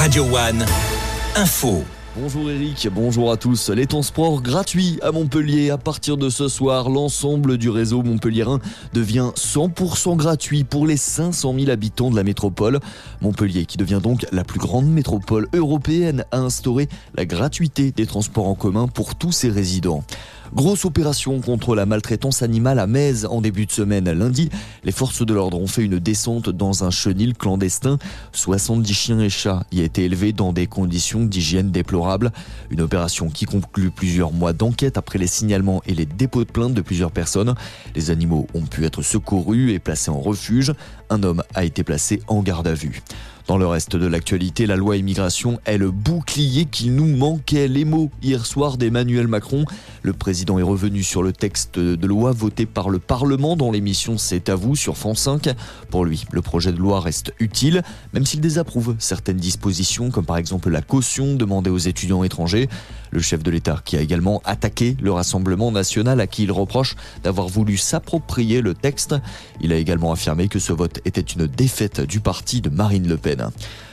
Radio One, info. Bonjour Eric, bonjour à tous. Les transports gratuits à Montpellier. À partir de ce soir, l'ensemble du réseau montpelliérain devient 100% gratuit pour les 500 000 habitants de la métropole. Montpellier, qui devient donc la plus grande métropole européenne, a instauré la gratuité des transports en commun pour tous ses résidents. Grosse opération contre la maltraitance animale à Metz en début de semaine. Lundi, les forces de l'ordre ont fait une descente dans un chenil clandestin. 70 chiens et chats y étaient élevés dans des conditions d'hygiène déplorables. Une opération qui conclut plusieurs mois d'enquête après les signalements et les dépôts de plainte de plusieurs personnes. Les animaux ont pu être secourus et placés en refuge. Un homme a été placé en garde à vue. Dans le reste de l'actualité, la loi immigration est le bouclier qui nous manquait. Les mots hier soir d'Emmanuel Macron. Le président est revenu sur le texte de loi voté par le Parlement dans l'émission C'est à vous sur France 5. Pour lui, le projet de loi reste utile, même s'il désapprouve certaines dispositions, comme par exemple la caution demandée aux étudiants étrangers. Le chef de l'État qui a également attaqué le Rassemblement national à qui il reproche d'avoir voulu s'approprier le texte. Il a également affirmé que ce vote était une défaite du parti de Marine Le Pen.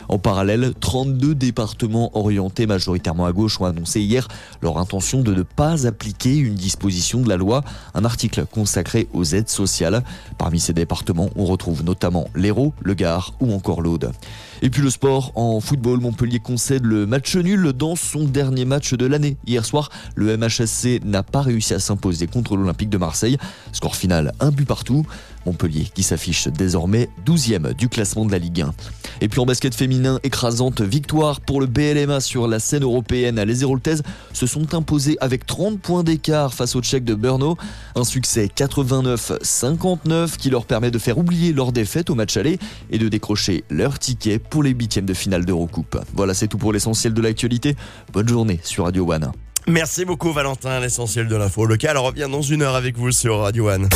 En parallèle, 32 départements orientés majoritairement à gauche ont annoncé hier leur intention de ne pas appliquer une disposition de la loi, un article consacré aux aides sociales. Parmi ces départements, on retrouve notamment l'Hérault, le Gard ou encore l'Aude. Et puis le sport, en football, Montpellier concède le match nul dans son dernier match de l'année. Hier soir, le MHSC n'a pas réussi à s'imposer contre l'Olympique de Marseille. Score final, un but partout. Montpellier qui s'affiche désormais 12e du classement de la Ligue 1. Et puis en basket féminin, écrasante victoire pour le BLMA sur la scène européenne. Les Héroltaises se sont imposées avec 30 points d'écart face au Tchèques de Brno. Un succès 89-59 qui leur permet de faire oublier leur défaite au match aller et de décrocher leur ticket pour les huitièmes de finale d'Eurocoupe. Voilà, c'est tout pour l'essentiel de l'actualité. Bonne journée sur Radio One. Merci beaucoup Valentin, l'essentiel de l'info locale revient dans une heure avec vous sur Radio One.